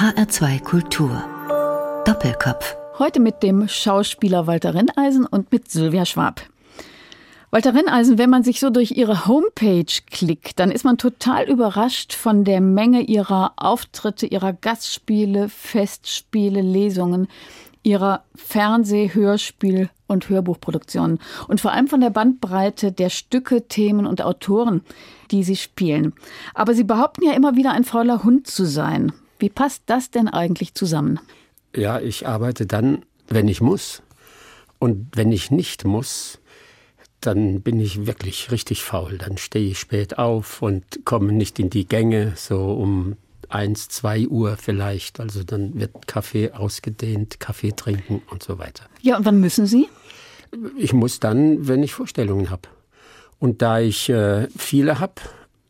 HR2 Kultur. Doppelkopf. Heute mit dem Schauspieler Walter Renneisen und mit Sylvia Schwab. Walter Renneisen, wenn man sich so durch ihre Homepage klickt, dann ist man total überrascht von der Menge ihrer Auftritte, ihrer Gastspiele, Festspiele, Lesungen, ihrer Fernseh-, Hörspiel- und Hörbuchproduktionen und vor allem von der Bandbreite der Stücke, Themen und Autoren, die sie spielen. Aber sie behaupten ja immer wieder ein fauler Hund zu sein. Wie passt das denn eigentlich zusammen? Ja, ich arbeite dann, wenn ich muss. Und wenn ich nicht muss, dann bin ich wirklich richtig faul. Dann stehe ich spät auf und komme nicht in die Gänge, so um eins, zwei Uhr vielleicht. Also dann wird Kaffee ausgedehnt, Kaffee trinken und so weiter. Ja, und wann müssen Sie? Ich muss dann, wenn ich Vorstellungen habe. Und da ich äh, viele habe,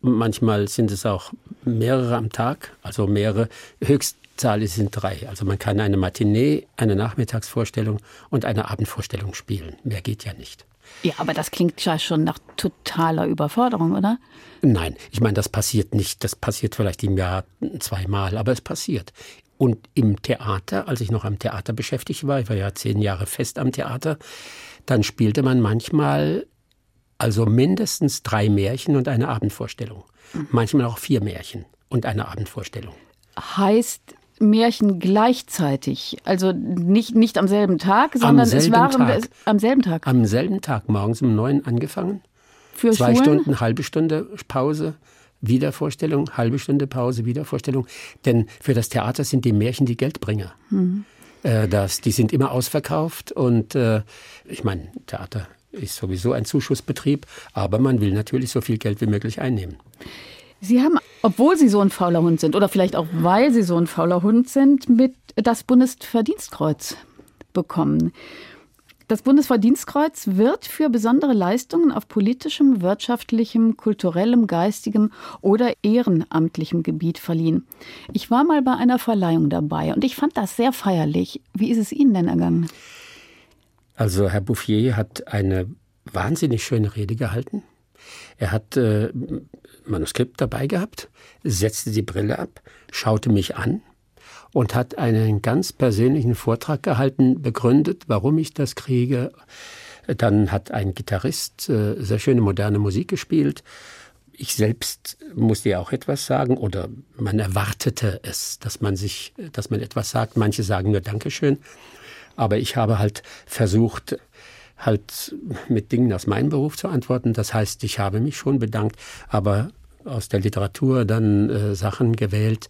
manchmal sind es auch mehrere am Tag, also mehrere, Höchstzahl sind drei. Also man kann eine Matinee, eine Nachmittagsvorstellung und eine Abendvorstellung spielen. Mehr geht ja nicht. Ja, aber das klingt ja schon nach totaler Überforderung, oder? Nein, ich meine, das passiert nicht. Das passiert vielleicht im Jahr zweimal, aber es passiert. Und im Theater, als ich noch am Theater beschäftigt war, ich war ja zehn Jahre fest am Theater, dann spielte man manchmal also mindestens drei Märchen und eine Abendvorstellung. Mhm. Manchmal auch vier Märchen und eine Abendvorstellung. Heißt, Märchen gleichzeitig. Also nicht, nicht am selben Tag, sondern es waren Tag. am selben Tag. Am selben Tag, morgens um neun angefangen. Für Zwei Schulen? Stunden, halbe Stunde Pause, Wiedervorstellung, halbe Stunde Pause, Wiedervorstellung. Denn für das Theater sind die Märchen die Geldbringer. Mhm. Äh, das, die sind immer ausverkauft und äh, ich meine, Theater ist sowieso ein Zuschussbetrieb, aber man will natürlich so viel Geld wie möglich einnehmen. Sie haben, obwohl Sie so ein fauler Hund sind oder vielleicht auch weil Sie so ein fauler Hund sind, mit das Bundesverdienstkreuz bekommen. Das Bundesverdienstkreuz wird für besondere Leistungen auf politischem, wirtschaftlichem, kulturellem, geistigem oder ehrenamtlichem Gebiet verliehen. Ich war mal bei einer Verleihung dabei und ich fand das sehr feierlich. Wie ist es Ihnen denn ergangen? Also Herr Bouffier hat eine wahnsinnig schöne Rede gehalten. Er hat äh, Manuskript dabei gehabt, setzte die Brille ab, schaute mich an und hat einen ganz persönlichen Vortrag gehalten, begründet, warum ich das kriege. Dann hat ein Gitarrist äh, sehr schöne moderne Musik gespielt. Ich selbst musste ja auch etwas sagen oder man erwartete es, dass man sich, dass man etwas sagt. Manche sagen nur Dankeschön. Aber ich habe halt versucht, halt mit Dingen aus meinem Beruf zu antworten. Das heißt, ich habe mich schon bedankt, aber aus der Literatur dann äh, Sachen gewählt,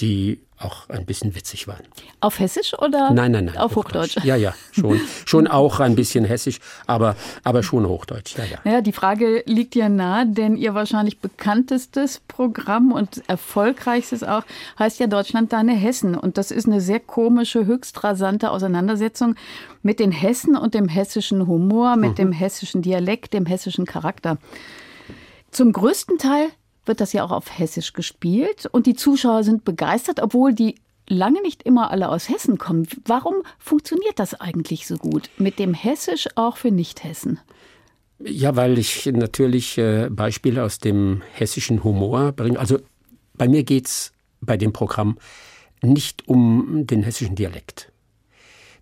die auch ein bisschen witzig waren. Auf Hessisch oder nein, nein, nein, auf Hochdeutsch? Hochdeutsch? Ja, ja, schon, schon auch ein bisschen Hessisch, aber, aber schon Hochdeutsch. Ja, ja. Naja, die Frage liegt ja nahe, denn Ihr wahrscheinlich bekanntestes Programm und erfolgreichstes auch heißt ja Deutschland deine Hessen. Und das ist eine sehr komische, höchst rasante Auseinandersetzung mit den Hessen und dem hessischen Humor, mit mhm. dem hessischen Dialekt, dem hessischen Charakter. Zum größten Teil wird das ja auch auf Hessisch gespielt und die Zuschauer sind begeistert, obwohl die lange nicht immer alle aus Hessen kommen. Warum funktioniert das eigentlich so gut mit dem Hessisch auch für Nicht-Hessen? Ja, weil ich natürlich äh, Beispiele aus dem hessischen Humor bringe. Also bei mir geht es bei dem Programm nicht um den hessischen Dialekt.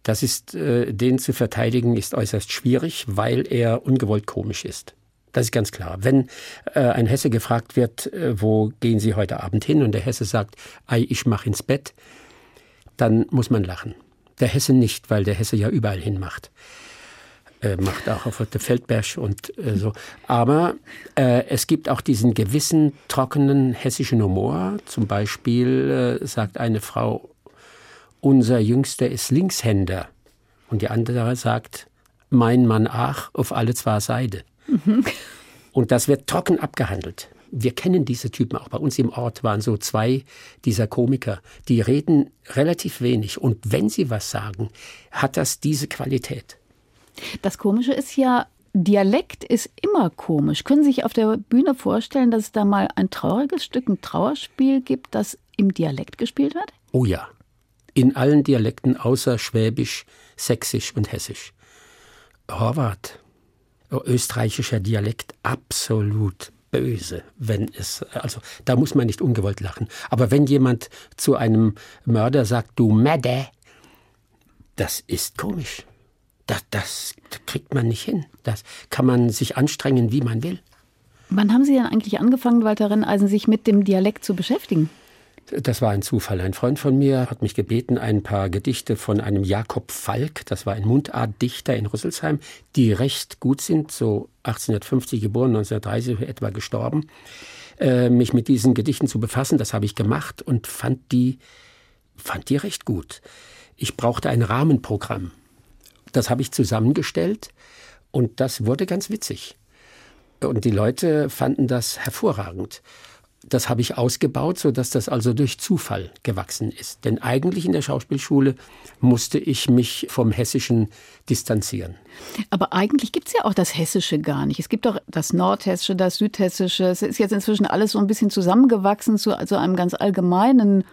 Das ist, äh, den zu verteidigen, ist äußerst schwierig, weil er ungewollt komisch ist. Das ist ganz klar. Wenn äh, ein Hesse gefragt wird, äh, wo gehen Sie heute Abend hin, und der Hesse sagt, Ei, ich mach ins Bett, dann muss man lachen. Der Hesse nicht, weil der Hesse ja überall hin macht. Äh, macht auch auf der Feldberg und äh, so. Aber äh, es gibt auch diesen gewissen trockenen hessischen Humor. Zum Beispiel äh, sagt eine Frau, unser Jüngster ist Linkshänder. Und die andere sagt, mein Mann ach, auf alle zwei Seide. Mhm. Und das wird trocken abgehandelt. Wir kennen diese Typen auch. Bei uns im Ort waren so zwei dieser Komiker, die reden relativ wenig. Und wenn sie was sagen, hat das diese Qualität. Das Komische ist ja, Dialekt ist immer komisch. Können Sie sich auf der Bühne vorstellen, dass es da mal ein trauriges Stück, ein Trauerspiel gibt, das im Dialekt gespielt wird? Oh ja. In allen Dialekten außer Schwäbisch, Sächsisch und Hessisch. Horvath, österreichischer Dialekt absolut böse, wenn es, also da muss man nicht ungewollt lachen. Aber wenn jemand zu einem Mörder sagt, du Madde, das ist komisch. Das, das kriegt man nicht hin. Das kann man sich anstrengen, wie man will. Wann haben Sie denn eigentlich angefangen, Walter Renneisen, sich mit dem Dialekt zu beschäftigen? Das war ein Zufall. Ein Freund von mir hat mich gebeten, ein paar Gedichte von einem Jakob Falk, das war ein Mundartdichter in Rüsselsheim, die recht gut sind, so 1850 geboren, 1930 etwa gestorben, äh, mich mit diesen Gedichten zu befassen. Das habe ich gemacht und fand die, fand die recht gut. Ich brauchte ein Rahmenprogramm. Das habe ich zusammengestellt und das wurde ganz witzig. Und die Leute fanden das hervorragend. Das habe ich ausgebaut, sodass das also durch Zufall gewachsen ist. Denn eigentlich in der Schauspielschule musste ich mich vom Hessischen distanzieren. Aber eigentlich gibt es ja auch das Hessische gar nicht. Es gibt doch das Nordhessische, das Südhessische. Es ist jetzt inzwischen alles so ein bisschen zusammengewachsen zu also einem ganz allgemeinen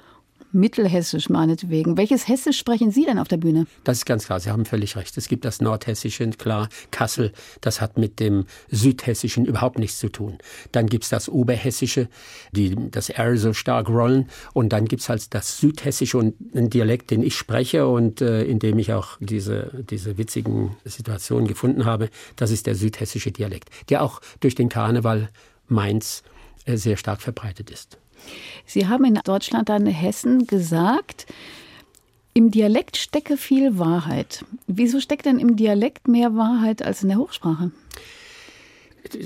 Mittelhessisch meinetwegen. Welches Hessisch sprechen Sie denn auf der Bühne? Das ist ganz klar, Sie haben völlig recht. Es gibt das Nordhessische, klar, Kassel, das hat mit dem Südhessischen überhaupt nichts zu tun. Dann gibt es das Oberhessische, die das R so stark rollen. Und dann gibt es halt das Südhessische und einen Dialekt, den ich spreche und äh, in dem ich auch diese, diese witzigen Situationen gefunden habe. Das ist der südhessische Dialekt, der auch durch den Karneval Mainz äh, sehr stark verbreitet ist. Sie haben in Deutschland dann Hessen gesagt, im Dialekt stecke viel Wahrheit. Wieso steckt denn im Dialekt mehr Wahrheit als in der Hochsprache?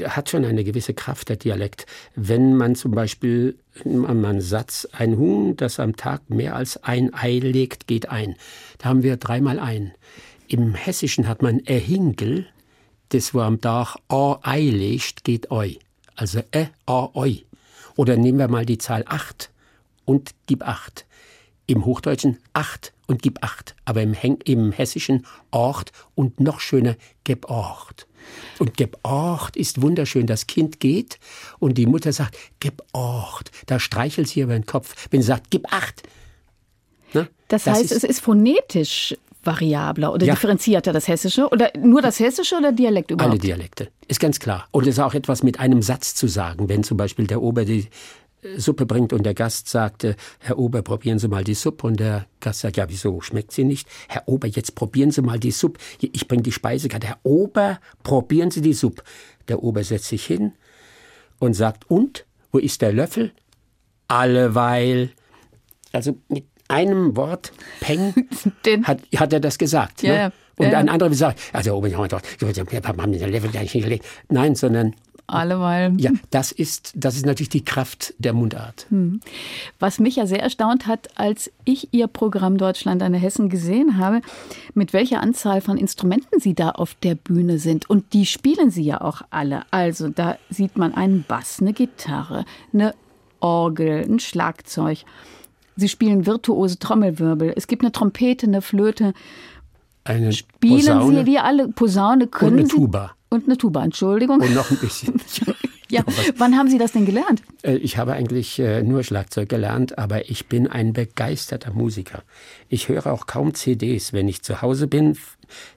hat schon eine gewisse Kraft, der Dialekt. Wenn man zum Beispiel an einen Satz, ein Huhn, das am Tag mehr als ein Ei legt, geht ein. Da haben wir dreimal ein. Im Hessischen hat man Ehingel, das wo am Tag a Ei legt, geht eu. Also e a eu. Oder nehmen wir mal die Zahl 8 und gib 8. Im Hochdeutschen 8 und gib 8. Aber im, im Hessischen Ort und noch schöner gib Ort. Und gib Ort ist wunderschön. Das Kind geht und die Mutter sagt, gib Ort. Da streichelt sie über den Kopf. Wenn sie sagt, gib 8. Ne? Das, das heißt, ist, es ist phonetisch variabler oder ja. differenzierter das Hessische? Oder nur das Hessische oder Dialekt überhaupt? Alle Dialekte, ist ganz klar. Und es ist auch etwas mit einem Satz zu sagen. Wenn zum Beispiel der Ober die äh, Suppe bringt und der Gast sagte, Herr Ober, probieren Sie mal die Suppe. Und der Gast sagt, ja, wieso, schmeckt sie nicht? Herr Ober, jetzt probieren Sie mal die Suppe. Ich bringe die Speisekarte. Herr Ober, probieren Sie die Suppe. Der Ober setzt sich hin und sagt, und, wo ist der Löffel? Alleweil. Also mit einem Wort, Peng, hat, hat er das gesagt. Ja, ne? ja. Und ja, ein anderer sagt, also oben haben wir den Level gleich hingelegt. Nein, sondern alleweil. Ja, das ist, das ist natürlich die Kraft der Mundart. Hm. Was mich ja sehr erstaunt hat, als ich Ihr Programm Deutschland eine Hessen gesehen habe, mit welcher Anzahl von Instrumenten Sie da auf der Bühne sind. Und die spielen Sie ja auch alle. Also da sieht man einen Bass, eine Gitarre, eine Orgel, ein Schlagzeug. Sie spielen virtuose Trommelwirbel. Es gibt eine Trompete, eine Flöte. Eine Spielen Posaune. Sie wie alle Posaune können und eine Tuba. Sie, und eine Tuba, Entschuldigung. Und noch ein bisschen. ja, wann haben Sie das denn gelernt? Äh, ich habe eigentlich äh, nur Schlagzeug gelernt, aber ich bin ein begeisterter Musiker. Ich höre auch kaum CDs. Wenn ich zu Hause bin,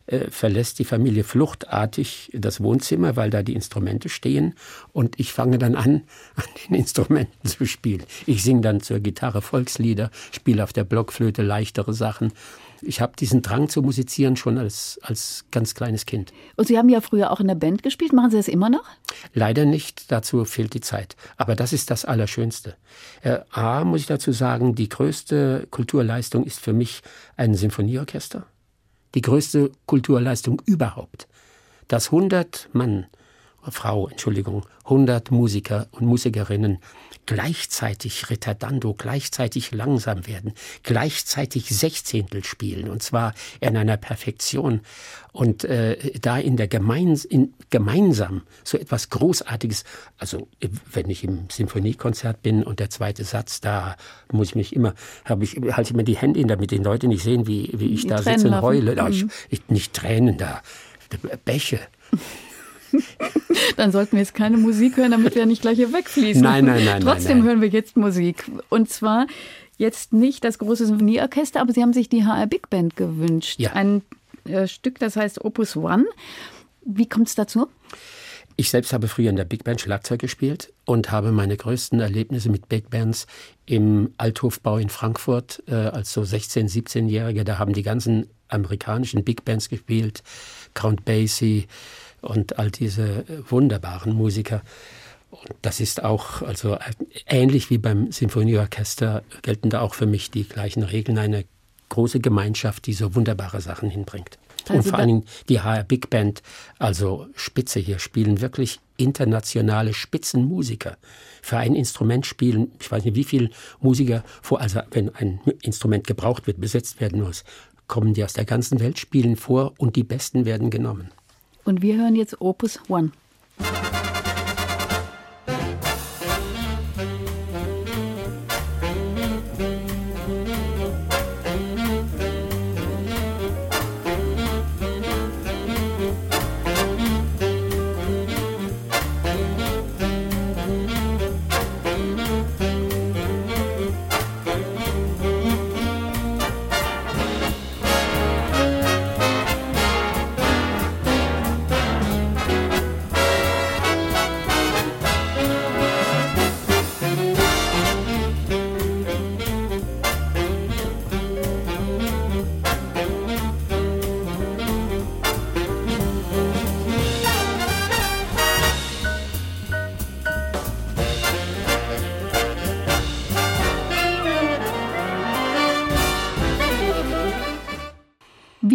äh, verlässt die Familie fluchtartig das Wohnzimmer, weil da die Instrumente stehen. Und ich fange dann an, an den Instrumenten zu spielen. Ich singe dann zur Gitarre Volkslieder, spiele auf der Blockflöte leichtere Sachen. Ich habe diesen Drang zu musizieren schon als, als ganz kleines Kind. Und Sie haben ja früher auch in der Band gespielt. Machen Sie das immer noch? Leider nicht. Dazu fehlt die Zeit. Aber das ist das Allerschönste. Äh, A, muss ich dazu sagen, die größte Kulturleistung ist für mich ein Sinfonieorchester die größte Kulturleistung überhaupt. Dass 100 Mann, Frau, Entschuldigung, 100 Musiker und Musikerinnen gleichzeitig Ritardando, gleichzeitig langsam werden, gleichzeitig Sechzehntel spielen und zwar in einer Perfektion und äh, da in der gemeins in, gemeinsam so etwas Großartiges. Also wenn ich im Sinfoniekonzert bin und der zweite Satz, da muss ich mich immer, habe ich halte ich mir die Hände hin, damit die Leute nicht sehen, wie wie ich die da sitze und heule. Mhm. Ich, ich, nicht Tränen da, Bäche. Dann sollten wir jetzt keine Musik hören, damit wir nicht gleich hier wegfließen. Nein, nein, nein. Trotzdem nein, nein. hören wir jetzt Musik. Und zwar jetzt nicht das große Symphonieorchester, aber Sie haben sich die HR Big Band gewünscht. Ja. Ein äh, Stück, das heißt Opus One. Wie kommt es dazu? Ich selbst habe früher in der Big Band Schlagzeug gespielt und habe meine größten Erlebnisse mit Big Bands im Althofbau in Frankfurt äh, als so 16-, 17-Jähriger. Da haben die ganzen amerikanischen Big Bands gespielt, Count Basie und all diese wunderbaren Musiker. Und das ist auch, also ähnlich wie beim Sinfonieorchester gelten da auch für mich die gleichen Regeln. Eine große Gemeinschaft, die so wunderbare Sachen hinbringt. Also und vor allen Dingen die HR Big Band, also Spitze hier, spielen wirklich internationale Spitzenmusiker. Für ein Instrument spielen, ich weiß nicht wie viele Musiker vor, also wenn ein Instrument gebraucht wird, besetzt werden muss, kommen die aus der ganzen Welt, spielen vor und die Besten werden genommen. Und wir hören jetzt Opus One.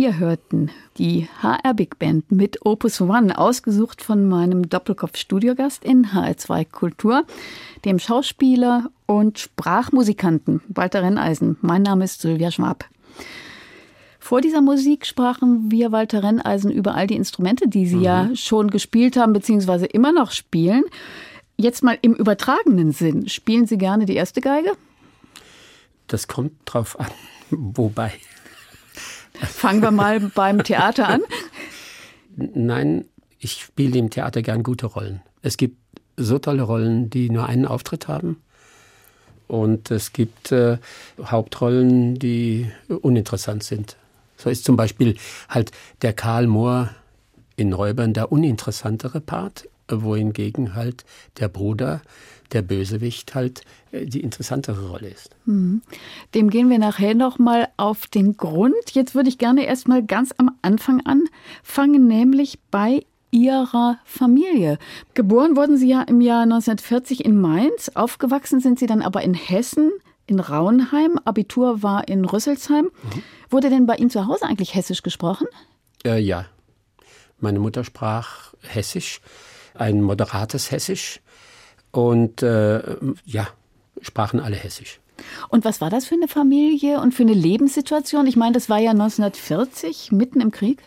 Wir hörten die HR Big Band mit Opus One, ausgesucht von meinem Doppelkopf-Studiogast in HR2 Kultur, dem Schauspieler und Sprachmusikanten Walter Renneisen. Mein Name ist Sylvia Schwab. Vor dieser Musik sprachen wir Walter Renneisen über all die Instrumente, die Sie mhm. ja schon gespielt haben, beziehungsweise immer noch spielen. Jetzt mal im übertragenen Sinn. Spielen Sie gerne die erste Geige? Das kommt drauf an. Wobei. Fangen wir mal beim Theater an. Nein, ich spiele im Theater gern gute Rollen. Es gibt so tolle Rollen, die nur einen Auftritt haben. Und es gibt äh, Hauptrollen, die uninteressant sind. So ist zum Beispiel halt der Karl Mohr in Räubern der uninteressantere Part, wohingegen halt der Bruder der Bösewicht halt äh, die interessantere Rolle ist. Mhm. Dem gehen wir nachher noch mal auf den Grund. Jetzt würde ich gerne erst mal ganz am Anfang anfangen, nämlich bei Ihrer Familie. Geboren wurden Sie ja im Jahr 1940 in Mainz, aufgewachsen sind Sie dann aber in Hessen, in Raunheim, Abitur war in Rüsselsheim. Mhm. Wurde denn bei Ihnen zu Hause eigentlich Hessisch gesprochen? Äh, ja, meine Mutter sprach Hessisch, ein moderates Hessisch und äh, ja, sprachen alle Hessisch. Und was war das für eine Familie und für eine Lebenssituation? Ich meine, das war ja 1940, mitten im Krieg.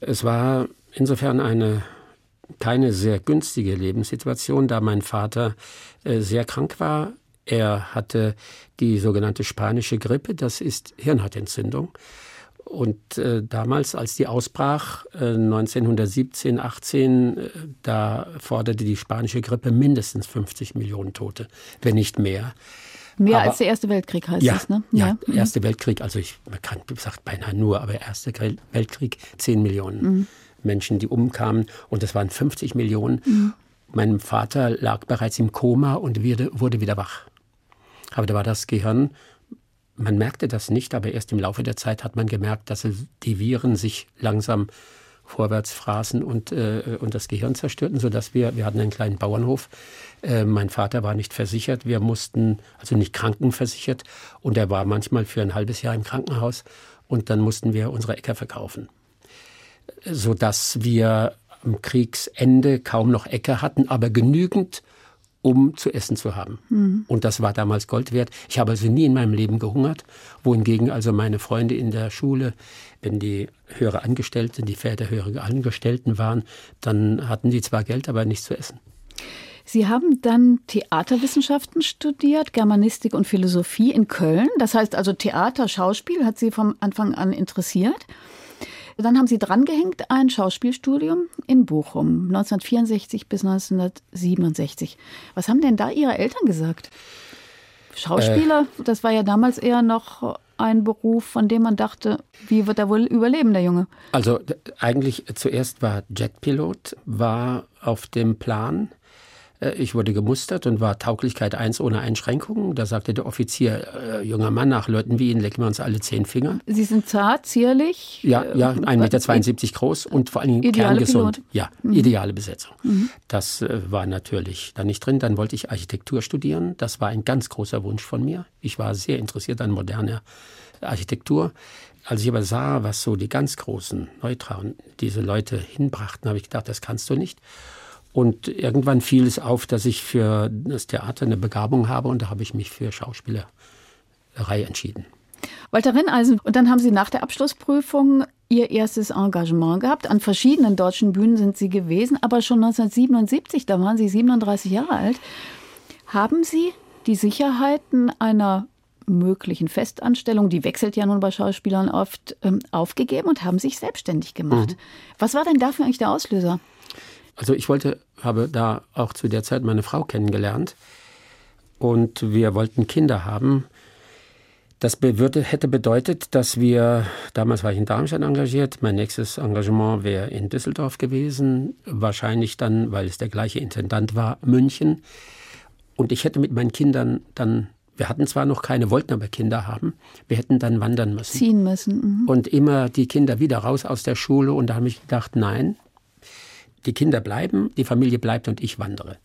Es war insofern eine keine sehr günstige Lebenssituation, da mein Vater äh, sehr krank war. Er hatte die sogenannte spanische Grippe, das ist Hirnhautentzündung. Und äh, damals, als die ausbrach, äh, 1917, 18, äh, da forderte die spanische Grippe mindestens 50 Millionen Tote, wenn nicht mehr. Mehr aber, als der Erste Weltkrieg heißt ja, es, ne? Ja, ja. Erste Weltkrieg, also ich, man kann, sagt beinahe nur, aber Erster Weltkrieg, 10 Millionen mhm. Menschen, die umkamen und das waren 50 Millionen. Mhm. Mein Vater lag bereits im Koma und wurde, wurde wieder wach. Aber da war das Gehirn man merkte das nicht, aber erst im Laufe der Zeit hat man gemerkt, dass die Viren sich langsam vorwärts fraßen und, äh, und das Gehirn zerstörten, sodass wir, wir hatten einen kleinen Bauernhof. Äh, mein Vater war nicht versichert, wir mussten, also nicht krankenversichert und er war manchmal für ein halbes Jahr im Krankenhaus und dann mussten wir unsere Äcker verkaufen. Sodass wir am Kriegsende kaum noch Äcker hatten, aber genügend, um zu essen zu haben. Mhm. Und das war damals Gold wert. Ich habe also nie in meinem Leben gehungert, wohingegen also meine Freunde in der Schule, wenn die höhere Angestellte, die Väter höhere Angestellten waren, dann hatten die zwar Geld, aber nichts zu essen. Sie haben dann Theaterwissenschaften studiert, Germanistik und Philosophie in Köln. Das heißt also Theater, Schauspiel hat Sie vom Anfang an interessiert. Dann haben Sie drangehängt ein Schauspielstudium in Bochum, 1964 bis 1967. Was haben denn da Ihre Eltern gesagt? Schauspieler, äh, das war ja damals eher noch ein Beruf, von dem man dachte, wie wird er wohl überleben, der Junge? Also eigentlich zuerst war Jetpilot, war auf dem Plan. Äh, ich wurde gemustert und war Tauglichkeit 1 ohne Einschränkungen. Da sagte der Offizier, äh, junger Mann, nach Leuten wie Ihnen lecken wir uns alle zehn Finger. Sie sind zart, zierlich? Ja, ja 1,72 Meter groß und vor allen Dingen kerngesund. Pilot. Ja, mhm. ideale Besetzung. Mhm. Das äh, war natürlich da nicht drin. Dann wollte ich Architektur studieren. Das war ein ganz großer Wunsch von mir. Ich war sehr interessiert an moderner Architektur. Als ich aber sah, was so die ganz großen Neutralen diese Leute hinbrachten, habe ich gedacht, das kannst du nicht. Und irgendwann fiel es auf, dass ich für das Theater eine Begabung habe und da habe ich mich für Schauspielerei entschieden. Walter Renneisen, und dann haben Sie nach der Abschlussprüfung Ihr erstes Engagement gehabt. An verschiedenen deutschen Bühnen sind Sie gewesen, aber schon 1977, da waren Sie 37 Jahre alt. Haben Sie die Sicherheiten einer möglichen Festanstellung, die wechselt ja nun bei Schauspielern oft, ähm, aufgegeben und haben sich selbstständig gemacht. Mhm. Was war denn dafür eigentlich der Auslöser? Also ich wollte, habe da auch zu der Zeit meine Frau kennengelernt und wir wollten Kinder haben. Das würde, hätte bedeutet, dass wir, damals war ich in Darmstadt engagiert, mein nächstes Engagement wäre in Düsseldorf gewesen, wahrscheinlich dann, weil es der gleiche Intendant war, München. Und ich hätte mit meinen Kindern dann, wir hatten zwar noch keine, wollten aber Kinder haben, wir hätten dann wandern müssen. Ziehen müssen. Mhm. Und immer die Kinder wieder raus aus der Schule und da habe ich gedacht, nein, die Kinder bleiben, die Familie bleibt und ich wandere.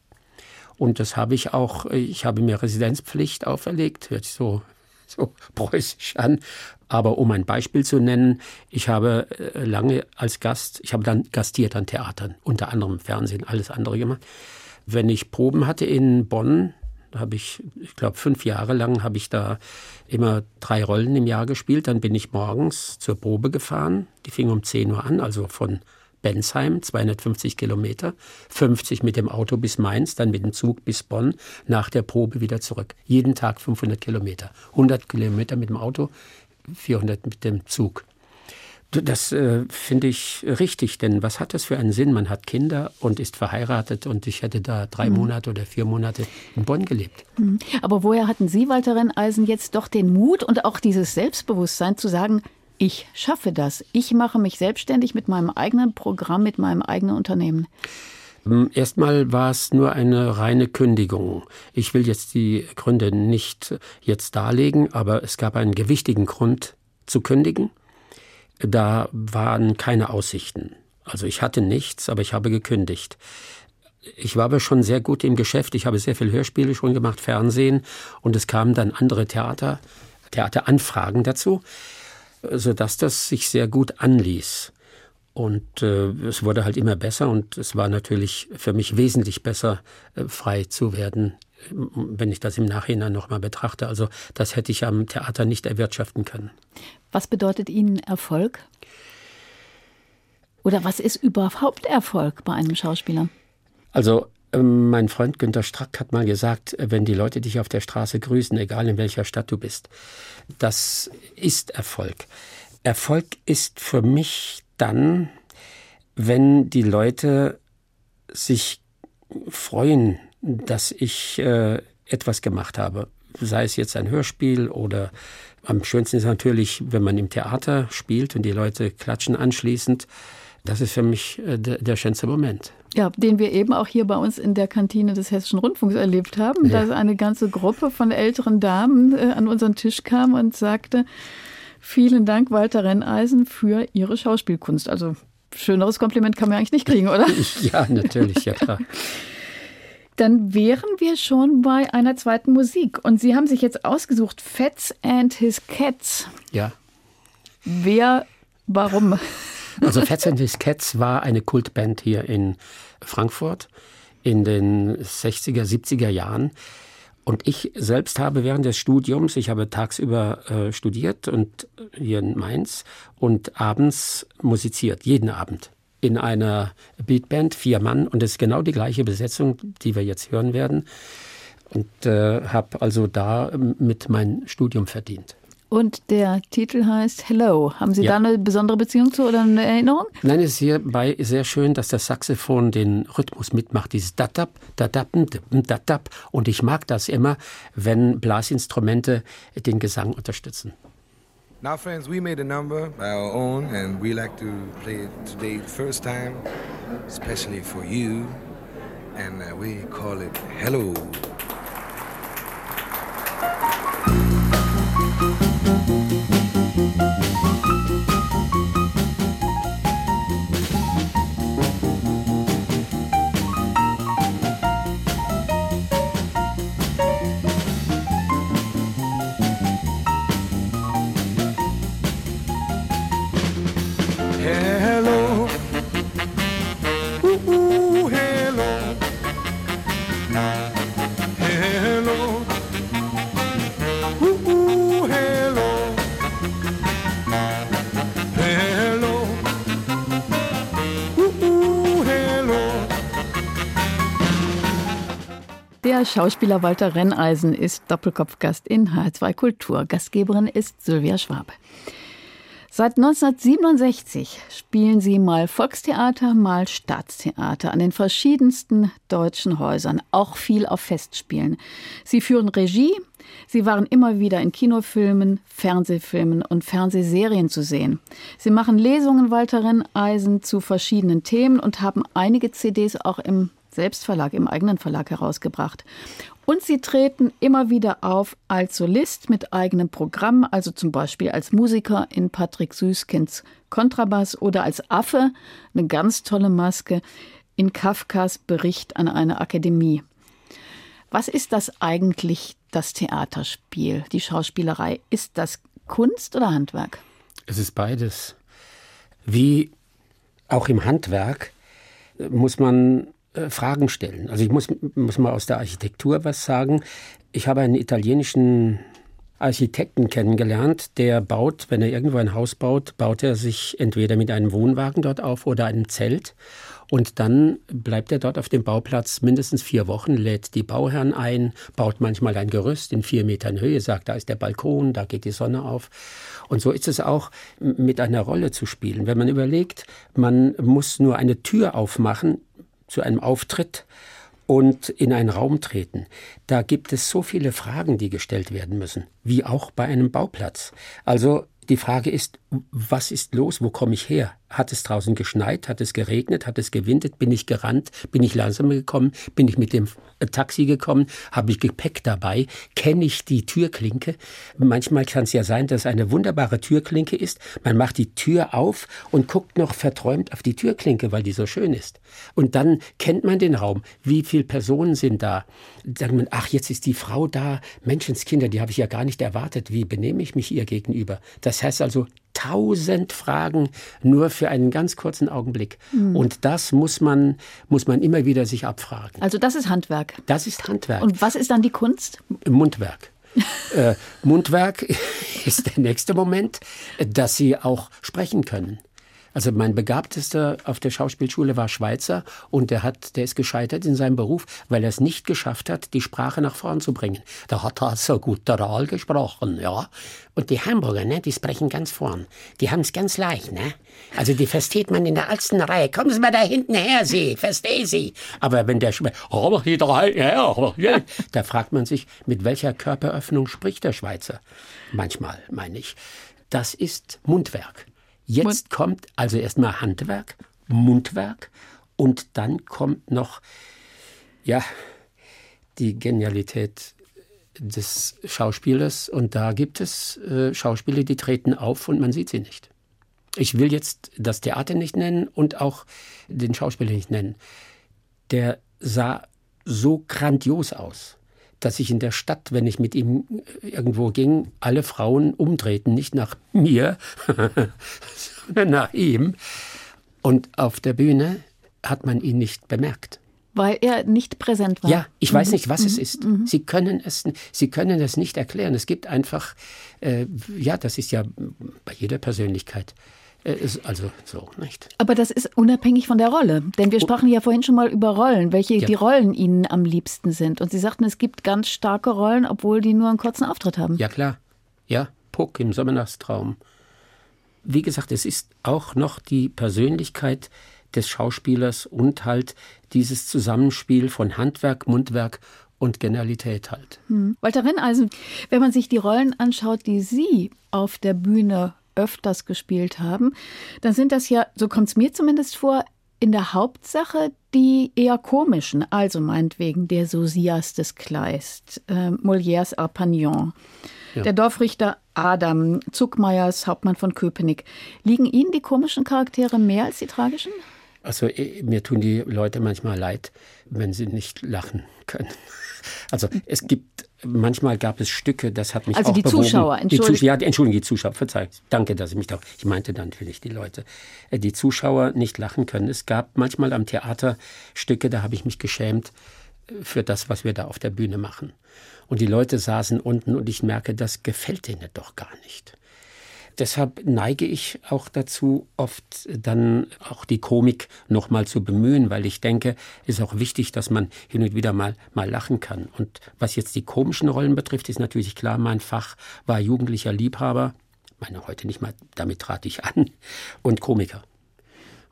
Und das habe ich auch, ich habe mir Residenzpflicht auferlegt, hört sich so, so preußisch an. Aber um ein Beispiel zu nennen, ich habe äh, lange als Gast, ich habe dann gastiert an Theatern, unter anderem Fernsehen, alles andere gemacht. Wenn ich Proben hatte in Bonn, da habe ich, ich glaube, fünf Jahre lang habe ich da immer drei Rollen im Jahr gespielt. Dann bin ich morgens zur Probe gefahren. Die fing um 10 Uhr an, also von Bensheim, 250 Kilometer, 50 mit dem Auto bis Mainz, dann mit dem Zug bis Bonn, nach der Probe wieder zurück. Jeden Tag 500 Kilometer. 100 Kilometer mit dem Auto, 400 mit dem Zug. Das äh, finde ich richtig, denn was hat das für einen Sinn? Man hat Kinder und ist verheiratet und ich hätte da drei mhm. Monate oder vier Monate in Bonn gelebt. Mhm. Aber woher hatten Sie, Walter Renneisen, jetzt doch den Mut und auch dieses Selbstbewusstsein zu sagen, ich schaffe das. Ich mache mich selbstständig mit meinem eigenen Programm, mit meinem eigenen Unternehmen. Ähm, erstmal war es nur eine reine Kündigung. Ich will jetzt die Gründe nicht jetzt darlegen, aber es gab einen gewichtigen Grund zu kündigen. Da waren keine Aussichten. Also ich hatte nichts, aber ich habe gekündigt. Ich war aber schon sehr gut im Geschäft. Ich habe sehr viel Hörspiele schon gemacht, Fernsehen und es kamen dann andere Theater, Theateranfragen dazu sodass das sich sehr gut anließ. Und äh, es wurde halt immer besser und es war natürlich für mich wesentlich besser, äh, frei zu werden, wenn ich das im Nachhinein nochmal betrachte. Also das hätte ich am Theater nicht erwirtschaften können. Was bedeutet Ihnen Erfolg? Oder was ist überhaupt Erfolg bei einem Schauspieler? Also mein Freund Günter Strack hat mal gesagt, wenn die Leute dich auf der Straße grüßen, egal in welcher Stadt du bist, das ist Erfolg. Erfolg ist für mich dann, wenn die Leute sich freuen, dass ich äh, etwas gemacht habe. Sei es jetzt ein Hörspiel oder am schönsten ist natürlich, wenn man im Theater spielt und die Leute klatschen anschließend. Das ist für mich äh, der, der schönste Moment. Ja, den wir eben auch hier bei uns in der Kantine des Hessischen Rundfunks erlebt haben, ja. dass eine ganze Gruppe von älteren Damen äh, an unseren Tisch kam und sagte, vielen Dank, Walter Renneisen, für Ihre Schauspielkunst. Also schöneres Kompliment kann man eigentlich nicht kriegen, oder? Ja, natürlich, ja klar. Dann wären wir schon bei einer zweiten Musik. Und Sie haben sich jetzt ausgesucht, Fats and His Cats. Ja. Wer, warum? Also Fats and His Cats war eine Kultband hier in Frankfurt in den 60er, 70er Jahren. Und ich selbst habe während des Studiums, ich habe tagsüber äh, studiert und hier in Mainz und abends musiziert, jeden Abend in einer Beatband, vier Mann und es ist genau die gleiche Besetzung, die wir jetzt hören werden und äh, habe also da mit mein Studium verdient. Und der Titel heißt Hello. Haben Sie ja. da eine besondere Beziehung zu oder eine Erinnerung? Nein, es ist hierbei sehr schön, dass das Saxophon den Rhythmus mitmacht, dieses Datap, Datappen, Datap. Und ich mag das immer, wenn Blasinstrumente den Gesang unterstützen. Now, friends, we made a number by our own, and we like to play it today the first time, especially for you, and uh, we call it Hello. Hello. Schauspieler Walter Renneisen ist Doppelkopfgast in H2 Kultur. Gastgeberin ist Sylvia Schwab. Seit 1967 spielen sie mal Volkstheater, mal Staatstheater an den verschiedensten deutschen Häusern, auch viel auf Festspielen. Sie führen Regie, sie waren immer wieder in Kinofilmen, Fernsehfilmen und Fernsehserien zu sehen. Sie machen Lesungen Walter Renneisen zu verschiedenen Themen und haben einige CDs auch im Selbstverlag, im eigenen Verlag herausgebracht. Und sie treten immer wieder auf als Solist mit eigenem Programm, also zum Beispiel als Musiker in Patrick Süßkinds Kontrabass oder als Affe, eine ganz tolle Maske, in Kafkas Bericht an eine Akademie. Was ist das eigentlich, das Theaterspiel, die Schauspielerei? Ist das Kunst oder Handwerk? Es ist beides. Wie auch im Handwerk muss man äh, Fragen stellen. Also ich muss, muss mal aus der Architektur was sagen. Ich habe einen italienischen Architekten kennengelernt, der baut, wenn er irgendwo ein Haus baut, baut er sich entweder mit einem Wohnwagen dort auf oder einem Zelt. Und dann bleibt er dort auf dem Bauplatz mindestens vier Wochen, lädt die Bauherren ein, baut manchmal ein Gerüst in vier Metern Höhe, sagt, da ist der Balkon, da geht die Sonne auf. Und so ist es auch mit einer Rolle zu spielen. Wenn man überlegt, man muss nur eine Tür aufmachen zu einem Auftritt und in einen Raum treten. Da gibt es so viele Fragen, die gestellt werden müssen, wie auch bei einem Bauplatz. Also die Frage ist, was ist los? Wo komme ich her? Hat es draußen geschneit? Hat es geregnet? Hat es gewindet? Bin ich gerannt? Bin ich langsamer gekommen? Bin ich mit dem Taxi gekommen? Habe ich Gepäck dabei? Kenne ich die Türklinke? Manchmal kann es ja sein, dass eine wunderbare Türklinke ist. Man macht die Tür auf und guckt noch verträumt auf die Türklinke, weil die so schön ist. Und dann kennt man den Raum. Wie viele Personen sind da? Sagt man, ach, jetzt ist die Frau da. Menschenskinder, die habe ich ja gar nicht erwartet. Wie benehme ich mich ihr gegenüber? Das heißt also, tausend Fragen nur für einen ganz kurzen Augenblick. Mhm. Und das muss man, muss man immer wieder sich abfragen. Also das ist Handwerk. Das ist Handwerk. Und was ist dann die Kunst? Mundwerk. äh, Mundwerk ist der nächste Moment, dass Sie auch sprechen können. Also mein begabtester auf der Schauspielschule war Schweizer und der hat, der ist gescheitert in seinem Beruf, weil er es nicht geschafft hat, die Sprache nach vorn zu bringen. Da hat er so gut Oral gesprochen, ja. Und die Hamburger, ne, die sprechen ganz vorn. Die haben es ganz leicht, ne. Also die versteht man in der ersten Reihe. Kommen Sie mal da hinten her, Sie, verstehe Sie. Aber wenn der Schweizer, aber die drei, ja, ja, da fragt man sich, mit welcher Körperöffnung spricht der Schweizer? Manchmal, meine ich. Das ist Mundwerk. Jetzt kommt also erstmal Handwerk, Mundwerk und dann kommt noch, ja, die Genialität des Schauspielers. Und da gibt es äh, Schauspieler, die treten auf und man sieht sie nicht. Ich will jetzt das Theater nicht nennen und auch den Schauspieler nicht nennen. Der sah so grandios aus dass ich in der Stadt, wenn ich mit ihm irgendwo ging, alle Frauen umdrehten, nicht nach mir, sondern nach ihm. Und auf der Bühne hat man ihn nicht bemerkt. Weil er nicht präsent war. Ja, ich weiß mhm. nicht, was mhm. es ist. Mhm. Sie können es, Sie können es nicht erklären. Es gibt einfach, äh, ja, das ist ja bei jeder Persönlichkeit also so, nicht? Aber das ist unabhängig von der Rolle. Denn wir sprachen ja vorhin schon mal über Rollen, welche ja. die Rollen Ihnen am liebsten sind. Und Sie sagten, es gibt ganz starke Rollen, obwohl die nur einen kurzen Auftritt haben. Ja, klar. Ja, Puck im Sommernachtstraum. Wie gesagt, es ist auch noch die Persönlichkeit des Schauspielers und halt dieses Zusammenspiel von Handwerk, Mundwerk und Genialität halt. Hm. Walter Renneisen, wenn man sich die Rollen anschaut, die Sie auf der Bühne öfters gespielt haben, dann sind das ja, so kommt es mir zumindest vor, in der Hauptsache die eher komischen, also meinetwegen der Sosias des Kleist, äh, Molières Arpagnan, ja. der Dorfrichter Adam, Zuckmeyers Hauptmann von Köpenick. Liegen Ihnen die komischen Charaktere mehr als die tragischen? Also eh, mir tun die Leute manchmal leid, wenn sie nicht lachen können. Also es gibt, manchmal gab es Stücke, das hat mich also auch die bewogen. Zuschauer, Entschuldigung. Die Zuschauer, ja, Entschuldigung, die Zuschauer, verzeih, danke, dass ich mich da, ich meinte dann natürlich die Leute, äh, die Zuschauer nicht lachen können. Es gab manchmal am Theater Stücke, da habe ich mich geschämt äh, für das, was wir da auf der Bühne machen. Und die Leute saßen unten und ich merke, das gefällt denen doch gar nicht. Deshalb neige ich auch dazu, oft dann auch die Komik nochmal zu bemühen, weil ich denke, es ist auch wichtig, dass man hin und wieder mal, mal lachen kann. Und was jetzt die komischen Rollen betrifft, ist natürlich klar, mein Fach war jugendlicher Liebhaber, meine heute nicht mal, damit trat ich an, und Komiker.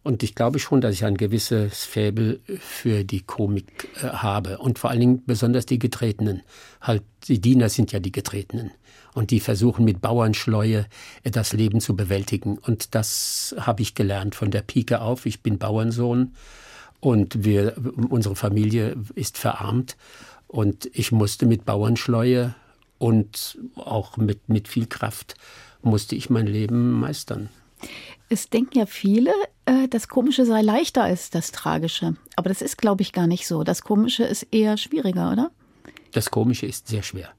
Und ich glaube schon, dass ich ein gewisses Faible für die Komik äh, habe. Und vor allen Dingen besonders die Getretenen. Halt, die Diener sind ja die Getretenen und die versuchen mit Bauernschleue äh, das Leben zu bewältigen. Und das habe ich gelernt von der Pike auf. Ich bin Bauernsohn und wir, unsere Familie ist verarmt und ich musste mit Bauernschleue und auch mit, mit viel Kraft musste ich mein Leben meistern. Es denken ja viele, äh, das Komische sei leichter als das Tragische. Aber das ist, glaube ich, gar nicht so. Das Komische ist eher schwieriger, oder? Das Komische ist sehr schwer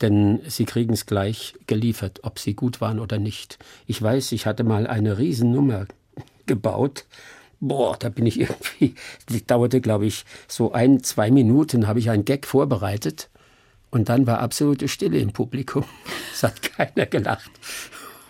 denn sie kriegen es gleich geliefert, ob sie gut waren oder nicht. Ich weiß, ich hatte mal eine Riesennummer gebaut. Boah, da bin ich irgendwie, die dauerte, glaube ich, so ein, zwei Minuten, habe ich einen Gag vorbereitet und dann war absolute Stille im Publikum. Es hat keiner gelacht.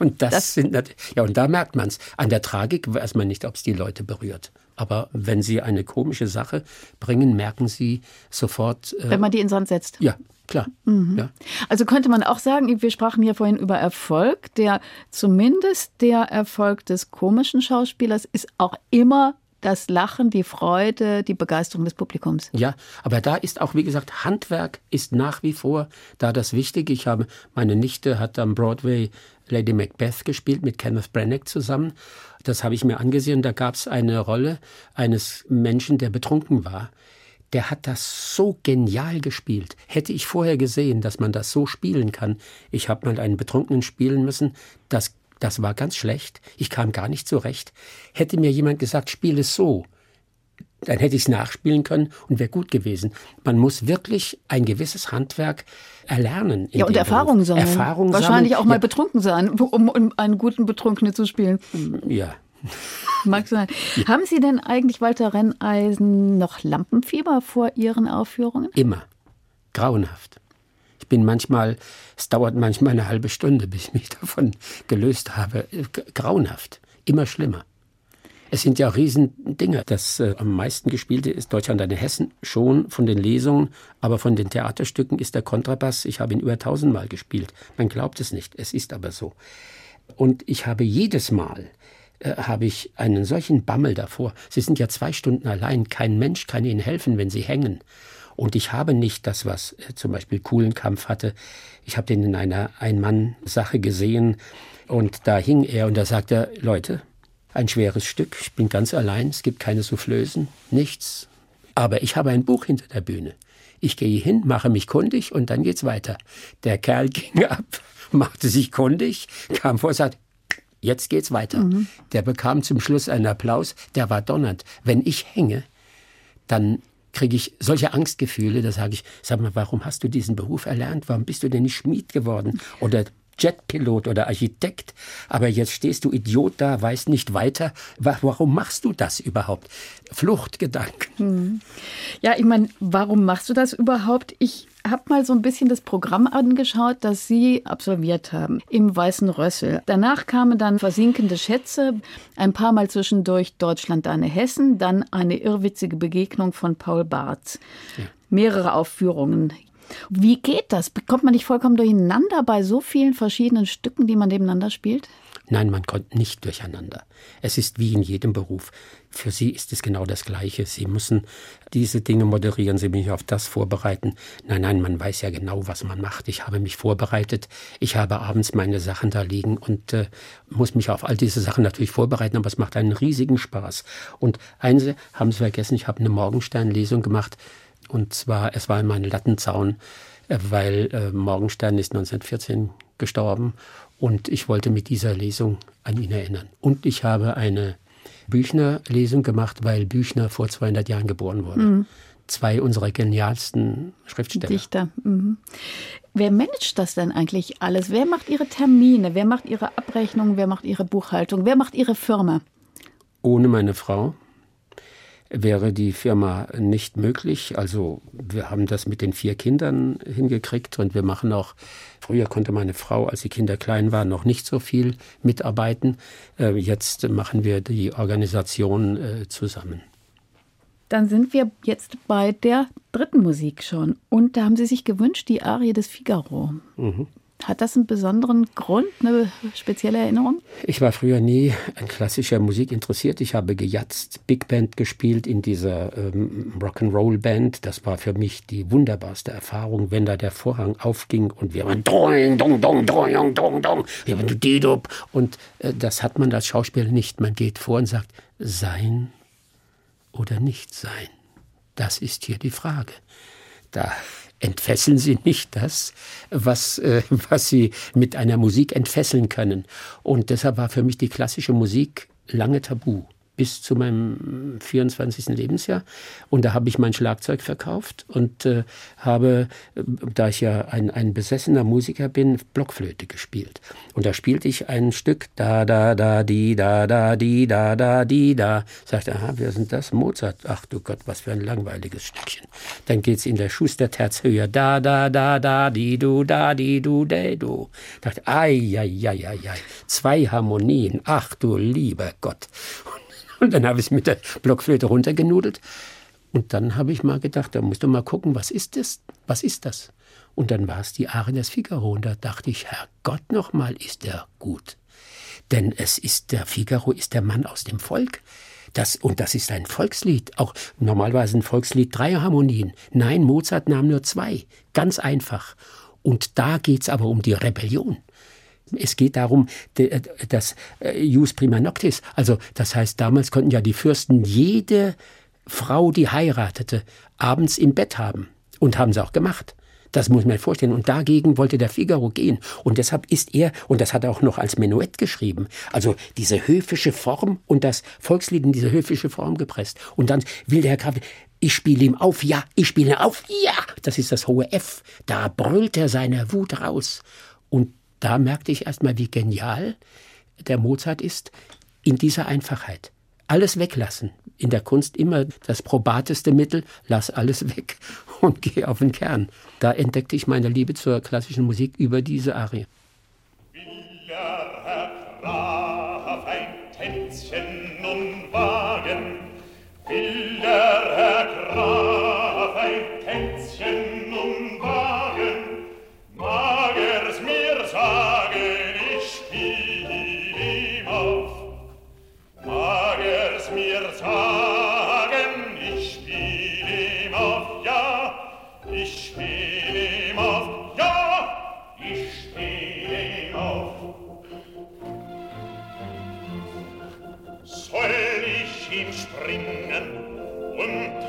Und das, das sind, ja, und da merkt man es. An der Tragik weiß man nicht, ob es die Leute berührt. Aber wenn sie eine komische Sache bringen, merken sie sofort. Äh, wenn man die in Sand setzt. Ja, klar. Mhm. Ja. Also könnte man auch sagen, wir sprachen ja vorhin über Erfolg. Der zumindest der Erfolg des komischen Schauspielers ist auch immer das Lachen, die Freude, die Begeisterung des Publikums. Ja, aber da ist auch, wie gesagt, Handwerk ist nach wie vor da das Wichtige. Ich habe, meine Nichte hat am Broadway Lady Macbeth gespielt mit Kenneth Branagh zusammen. Das habe ich mir angesehen. Da gab es eine Rolle eines Menschen, der betrunken war. Der hat das so genial gespielt. Hätte ich vorher gesehen, dass man das so spielen kann. Ich habe mal einen Betrunkenen spielen müssen. Das das war ganz schlecht. Ich kam gar nicht zurecht. Hätte mir jemand gesagt, spiel es so, dann hätte ich es nachspielen können und wäre gut gewesen. Man muss wirklich ein gewisses Handwerk erlernen. Ja, und Erfahrung sammeln. Erfahrung Wahrscheinlich sammeln. auch mal ja. betrunken sein, um, um einen guten Betrunkenen zu spielen. Ja. Mag sein. Ja. Haben Sie denn eigentlich, Walter Renneisen, noch Lampenfieber vor Ihren Aufführungen? Immer. Grauenhaft bin manchmal, es dauert manchmal eine halbe Stunde, bis ich mich davon gelöst habe. Grauenhaft, immer schlimmer. Es sind ja Riesendinger. Das äh, am meisten gespielte ist Deutschland eine Hessen schon von den Lesungen, aber von den Theaterstücken ist der Kontrabass. Ich habe ihn über tausendmal gespielt. Man glaubt es nicht, es ist aber so. Und ich habe jedes Mal äh, habe ich einen solchen Bammel davor. Sie sind ja zwei Stunden allein. Kein Mensch kann Ihnen helfen, wenn Sie hängen. Und ich habe nicht das, was äh, zum Beispiel Kuhlenkampf hatte. Ich habe den in einer Ein-Mann-Sache gesehen und da hing er und da sagte er, Leute, ein schweres Stück, ich bin ganz allein, es gibt keine Soufflösen, nichts. Aber ich habe ein Buch hinter der Bühne. Ich gehe hin, mache mich kundig und dann geht's weiter. Der Kerl ging ab, machte sich kundig, kam vor, sagte, jetzt geht's weiter. Mhm. Der bekam zum Schluss einen Applaus, der war donnernd. Wenn ich hänge, dann kriege ich solche Angstgefühle, da sage ich, sag mal, warum hast du diesen Beruf erlernt? Warum bist du denn nicht Schmied geworden oder Jetpilot oder Architekt? Aber jetzt stehst du Idiot da, weißt nicht weiter. Warum machst du das überhaupt? Fluchtgedanken. Hm. Ja, ich meine, warum machst du das überhaupt? Ich habe mal so ein bisschen das Programm angeschaut, das Sie absolviert haben im Weißen Rössel. Danach kamen dann Versinkende Schätze, ein paar Mal zwischendurch Deutschland, deine Hessen, dann eine irrwitzige Begegnung von Paul Barth. Ja. Mehrere Aufführungen. Wie geht das? Bekommt man nicht vollkommen durcheinander bei so vielen verschiedenen Stücken, die man nebeneinander spielt? Nein, man kommt nicht durcheinander. Es ist wie in jedem Beruf. Für Sie ist es genau das Gleiche. Sie müssen diese Dinge moderieren, Sie mich auf das vorbereiten. Nein, nein, man weiß ja genau, was man macht. Ich habe mich vorbereitet. Ich habe abends meine Sachen da liegen und äh, muss mich auf all diese Sachen natürlich vorbereiten, aber es macht einen riesigen Spaß. Und eins haben Sie vergessen, ich habe eine Morgenstern-Lesung gemacht. Und zwar, es war in meinem Lattenzaun, äh, weil äh, Morgenstern ist 1914 gestorben und ich wollte mit dieser Lesung an ihn erinnern. Und ich habe eine Büchner-Lesung gemacht, weil Büchner vor 200 Jahren geboren wurde. Mhm. Zwei unserer genialsten Schriftsteller. Dichter. Mhm. Wer managt das denn eigentlich alles? Wer macht Ihre Termine? Wer macht Ihre Abrechnung? Wer macht Ihre Buchhaltung? Wer macht Ihre Firma? Ohne meine Frau wäre die Firma nicht möglich. Also wir haben das mit den vier Kindern hingekriegt und wir machen auch, früher konnte meine Frau, als die Kinder klein waren, noch nicht so viel mitarbeiten. Äh, jetzt machen wir die Organisation äh, zusammen. Dann sind wir jetzt bei der dritten Musik schon. Und da haben Sie sich gewünscht, die Arie des Figaro. Mhm. Hat das einen besonderen Grund, eine spezielle Erinnerung? Ich war früher nie an klassischer Musik interessiert. Ich habe gejatzt, Big Band gespielt in dieser ähm, Rock'n'Roll Band. Das war für mich die wunderbarste Erfahrung, wenn da der Vorhang aufging und wir waren doing, dong, dong, dong, dong, dong, und äh, das hat man als Schauspieler nicht. Man geht vor und sagt, sein oder nicht sein. Das ist hier die Frage. Da entfesseln Sie nicht das, was, äh, was Sie mit einer Musik entfesseln können. Und deshalb war für mich die klassische Musik lange tabu bis zu meinem 24. Lebensjahr. Und da habe ich mein Schlagzeug verkauft und äh, habe, äh, da ich ja ein, ein besessener Musiker bin, Blockflöte gespielt. Und da spielte ich ein Stück, da, da, da, di, da, da, di, da, da, di, da. Sagte, aha, wer sind das? Mozart. Ach du Gott, was für ein langweiliges Stückchen. Dann geht's in der Schusterterz höher, da, da, da, da, di, du, da, di, du, de, du. Dachte, ai, ai, ai, ai, ai. Zwei Harmonien. Ach du lieber Gott. Und dann habe ich es mit der Blockflöte runtergenudelt. Und dann habe ich mal gedacht, da musst du mal gucken, was ist das? Was ist das? Und dann war es die Arie des Figaro. Und da dachte ich, Herrgott nochmal, ist der gut. Denn es ist, der Figaro ist der Mann aus dem Volk. Das, und das ist ein Volkslied. Auch normalerweise ein Volkslied drei Harmonien. Nein, Mozart nahm nur zwei. Ganz einfach. Und da geht's aber um die Rebellion. Es geht darum, äh, Jus prima noctis, also das heißt, damals konnten ja die Fürsten jede Frau, die heiratete, abends im Bett haben. Und haben sie auch gemacht. Das muss man vorstellen. Und dagegen wollte der Figaro gehen. Und deshalb ist er, und das hat er auch noch als Menuett geschrieben, also diese höfische Form und das Volkslied in diese höfische Form gepresst. Und dann will der Herr Graf, ich spiele ihm auf, ja, ich spiele auf, ja. Das ist das hohe F. Da brüllt er seine Wut raus. Und da merkte ich erstmal, wie genial der Mozart ist in dieser Einfachheit. Alles weglassen. In der Kunst immer das probateste Mittel, lass alles weg und geh auf den Kern. Da entdeckte ich meine Liebe zur klassischen Musik über diese Arie. Herr Graf, ein Tänzchen nun wagen, will der Herr Graf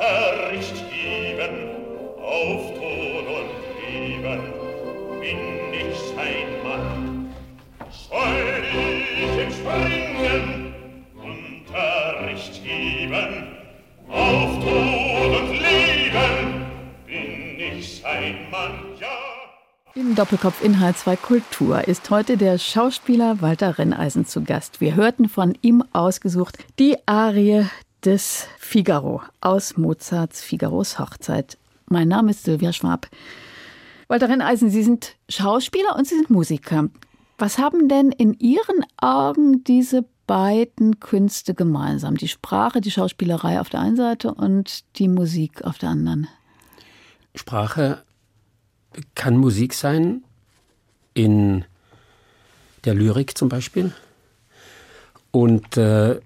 Unterricht geben, auf Tod und Leben, bin ich sein Mann. Soll ich im Springen Unterricht geben, auf Tod und Leben, bin ich sein Mann, ja. Im Doppelkopf Inhalt 2 Kultur ist heute der Schauspieler Walter Renneisen zu Gast. Wir hörten von ihm ausgesucht die Arie des Figaro aus Mozarts Figaros Hochzeit. Mein Name ist Sylvia Schwab. Walter Renneisen, Sie sind Schauspieler und Sie sind Musiker. Was haben denn in Ihren Augen diese beiden Künste gemeinsam? Die Sprache, die Schauspielerei auf der einen Seite und die Musik auf der anderen? Sprache kann Musik sein, in der Lyrik zum Beispiel. Und äh,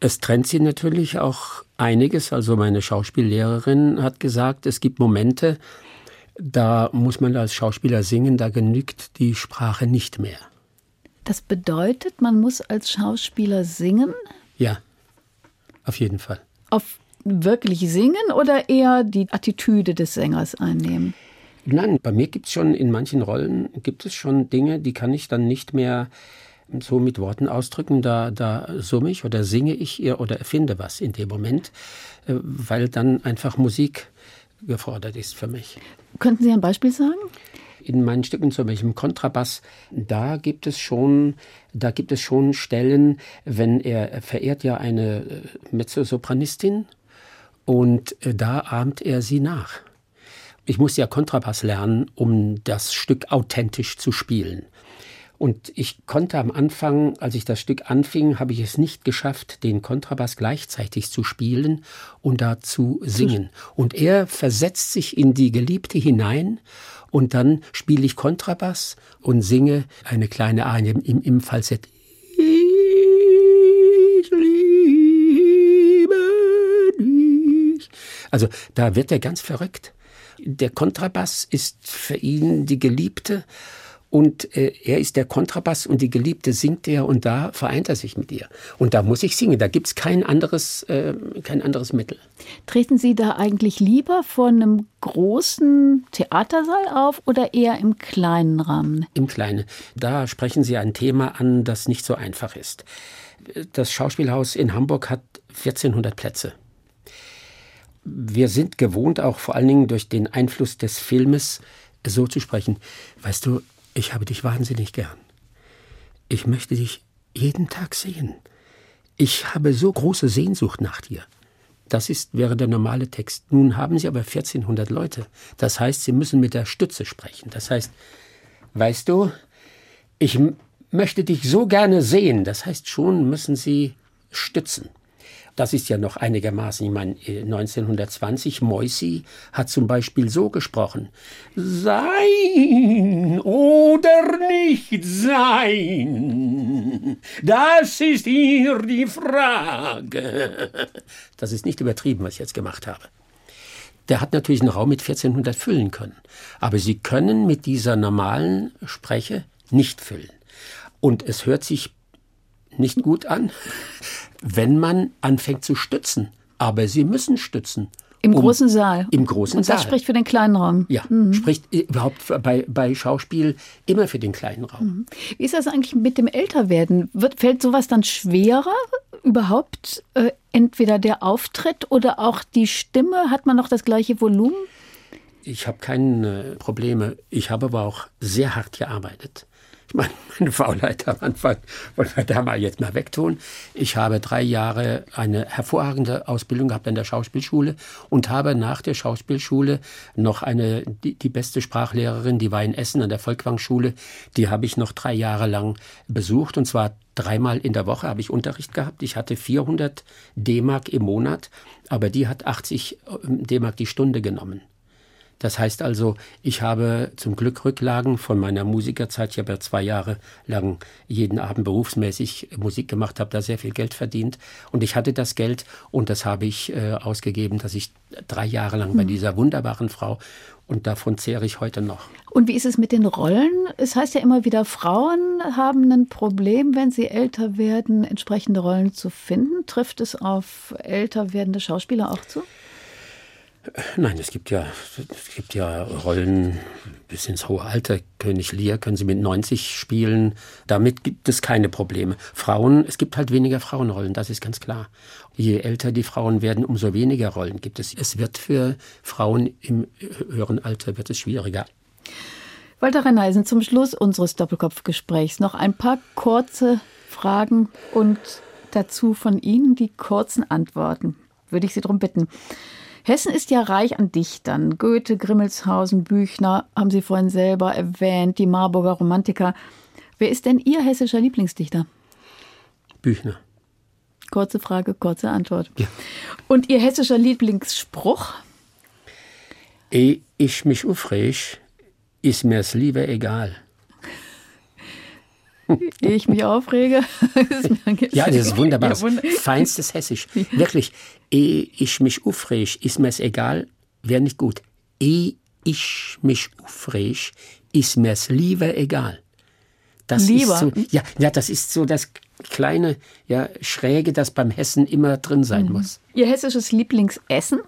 es trennt sie natürlich auch einiges. Also meine Schauspiellehrerin hat gesagt, es gibt Momente, da muss man als Schauspieler singen, da genügt die Sprache nicht mehr. Das bedeutet, man muss als Schauspieler singen? Ja, auf jeden Fall. Auf wirklich singen oder eher die Attitüde des Sängers einnehmen? Nein, bei mir gibt es schon in manchen Rollen gibt es schon Dinge, die kann ich dann nicht mehr so mit Worten ausdrücken. Da, da summe ich oder singe ich ihr oder erfinde was in dem Moment, äh, weil dann einfach Musik gefordert ist für mich. Könnten Sie ein Beispiel sagen? in meinen Stücken, zum Beispiel im Kontrabass, da gibt es schon, da gibt es schon Stellen, wenn er verehrt ja eine äh, Mezzosopranistin und äh, da ahmt er sie nach. Ich muss ja Kontrabass lernen, um das Stück authentisch zu spielen. Und ich konnte am Anfang, als ich das Stück anfing, habe ich es nicht geschafft, den Kontrabass gleichzeitig zu spielen und da zu singen. Und er versetzt sich in die Geliebte hinein und dann spiele ich Kontrabass und singe eine kleine Arie im, im Falsett. Ich liebe dich. Also da wird er ganz verrückt. Der Kontrabass ist für ihn die Geliebte und äh, er ist der Kontrabass und die Geliebte singt er und da vereint er sich mit ihr. Und da muss ich singen, da gibt es kein, anderes, äh, kein anderes Mittel. Treten Sie da eigentlich lieber vor einem großen Theatersaal auf oder eher im kleinen Rahmen? Im kleinen. Da sprechen Sie ein Thema an, das nicht so einfach ist. Das Schauspielhaus in Hamburg hat 1400 Plätze. Wir sind gewohnt, auch vor allen Dingen durch den Einfluss des Filmes, so zu sprechen. Weißt du, ich habe dich wahnsinnig gern. Ich möchte dich jeden Tag sehen. Ich habe so große Sehnsucht nach dir. Das ist, wäre der normale Text. Nun haben Sie aber 1400 Leute. Das heißt, Sie müssen mit der Stütze sprechen. Das heißt, weißt du, ich möchte dich so gerne sehen. Das heißt, schon müssen Sie stützen. Das ist ja noch einigermaßen, ich meine, 1920, Moisi hat zum Beispiel so gesprochen. Sein oder nicht sein, das ist hier die Frage. Das ist nicht übertrieben, was ich jetzt gemacht habe. Der hat natürlich einen Raum mit 1400 füllen können. Aber Sie können mit dieser normalen Spreche nicht füllen. Und es hört sich nicht gut an, wenn man anfängt zu stützen. Aber sie müssen stützen. Im um, großen Saal. Im großen Und das Saal. spricht für den kleinen Raum. Ja, mhm. spricht überhaupt bei, bei Schauspiel immer für den kleinen Raum. Mhm. Wie ist das eigentlich mit dem Älterwerden? Wird, fällt sowas dann schwerer überhaupt? Äh, entweder der Auftritt oder auch die Stimme? Hat man noch das gleiche Volumen? Ich habe keine Probleme. Ich habe aber auch sehr hart gearbeitet. meine, meine Faulheit am Anfang wollen wir da mal jetzt mal wegtun. Ich habe drei Jahre eine hervorragende Ausbildung gehabt an der Schauspielschule und habe nach der Schauspielschule noch eine, die, die beste Sprachlehrerin, die war in Essen an der Volkwang-Schule, die habe ich noch drei Jahre lang besucht und zwar dreimal in der Woche habe ich Unterricht gehabt. Ich hatte 400 D-Mark im Monat, aber die hat 80 D-Mark die Stunde genommen. Das heißt also, ich habe zum Glück Rücklagen von meiner Musikerzeit. Ich habe ja zwei Jahre lang jeden Abend berufsmäßig Musik gemacht, habe da sehr viel Geld verdient. Und ich hatte das Geld und das habe ich äh, ausgegeben, dass ich drei Jahre lang bei hm. dieser wunderbaren Frau und davon zehre ich heute noch. Und wie ist es mit den Rollen? Es heißt ja immer wieder, Frauen haben ein Problem, wenn sie älter werden, entsprechende Rollen zu finden. Trifft es auf älter werdende Schauspieler auch zu? Nein, es gibt ja, es gibt ja Rollen bis ins hohe Alter. König Lear können Sie mit 90 spielen. Damit gibt es keine Probleme. Frauen, es gibt halt weniger Frauenrollen, das ist ganz klar. Je älter die Frauen werden, umso weniger Rollen gibt es. Es wird für Frauen im höheren Alter wird es schwieriger. Walter Renneisen, zum Schluss unseres Doppelkopfgesprächs noch ein paar kurze Fragen und dazu von Ihnen die kurzen Antworten. Würde ich Sie darum bitten. Hessen ist ja reich an Dichtern. Goethe, Grimmelshausen, Büchner haben Sie vorhin selber erwähnt, die Marburger Romantiker. Wer ist denn Ihr hessischer Lieblingsdichter? Büchner. Kurze Frage, kurze Antwort. Ja. Und Ihr hessischer Lieblingsspruch? Ehe ich mich aufreg, ist mir's lieber egal. Ehe ich mich aufrege. ja, das ist wunderbar. Ja, wund Feinstes Hessisch. Wirklich. Ehe ich mich aufreg, ist mir's egal, wäre nicht gut. Ehe ich mich aufreg, ist mir's lieber egal. Das lieber? Ist so, ja, ja, das ist so das kleine ja, Schräge, das beim Hessen immer drin sein mhm. muss. Ihr hessisches Lieblingsessen?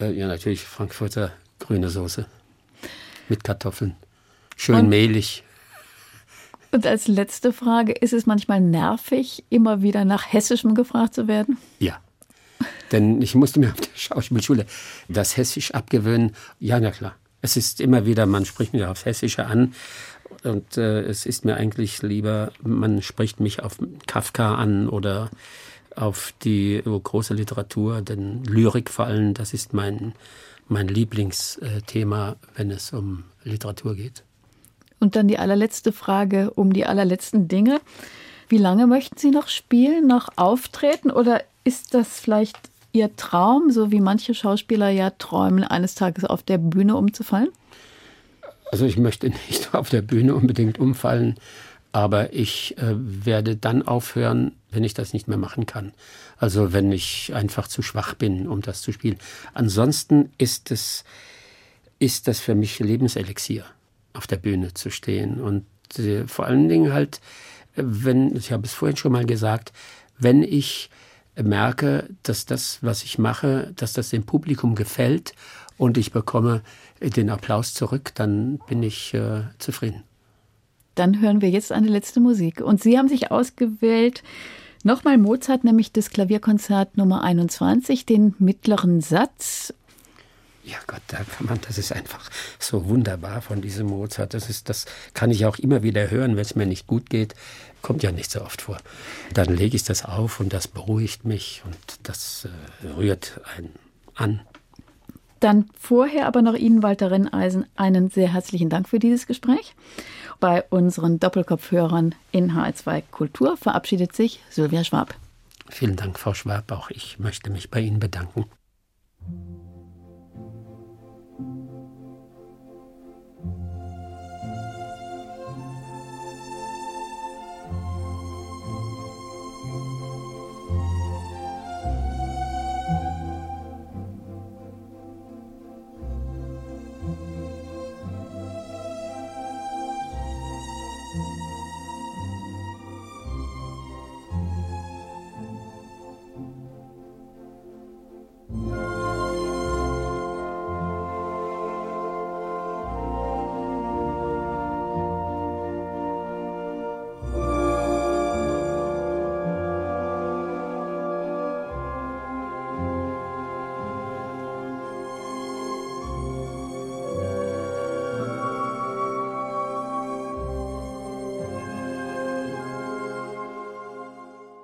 Äh, ja, natürlich Frankfurter grüne Soße mit Kartoffeln. Schön Und mehlig. Und als letzte Frage, ist es manchmal nervig, immer wieder nach Hessischem gefragt zu werden? Ja. Denn ich musste mir auf der Schauspielschule das Hessisch abgewöhnen. Ja, na klar. Es ist immer wieder, man spricht mich aufs Hessische an. Und äh, es ist mir eigentlich lieber, man spricht mich auf Kafka an oder auf die große Literatur, denn Lyrik vor allem, das ist mein, mein Lieblingsthema, wenn es um Literatur geht. Und dann die allerletzte Frage um die allerletzten Dinge. Wie lange möchten Sie noch spielen, noch auftreten oder ist das vielleicht Ihr Traum, so wie manche Schauspieler ja träumen, eines Tages auf der Bühne umzufallen? Also ich möchte nicht auf der Bühne unbedingt umfallen, aber ich äh, werde dann aufhören, wenn ich das nicht mehr machen kann. Also wenn ich einfach zu schwach bin, um das zu spielen. Ansonsten ist es ist das für mich Lebenselixier auf der Bühne zu stehen. Und äh, vor allen Dingen halt, wenn, ich habe es vorhin schon mal gesagt, wenn ich merke, dass das, was ich mache, dass das dem Publikum gefällt und ich bekomme den Applaus zurück, dann bin ich äh, zufrieden. Dann hören wir jetzt eine letzte Musik. Und Sie haben sich ausgewählt, nochmal Mozart, nämlich das Klavierkonzert Nummer 21, den mittleren Satz. Ja Gott, da kann man, das ist einfach so wunderbar von diesem Mozart. Das ist, das kann ich auch immer wieder hören, wenn es mir nicht gut geht. Kommt ja nicht so oft vor. Dann lege ich das auf und das beruhigt mich und das äh, rührt einen an. Dann vorher aber noch Ihnen, Walter Renneisen, einen sehr herzlichen Dank für dieses Gespräch. Bei unseren Doppelkopfhörern in HR2 Kultur verabschiedet sich Sylvia Schwab. Vielen Dank, Frau Schwab. Auch ich möchte mich bei Ihnen bedanken.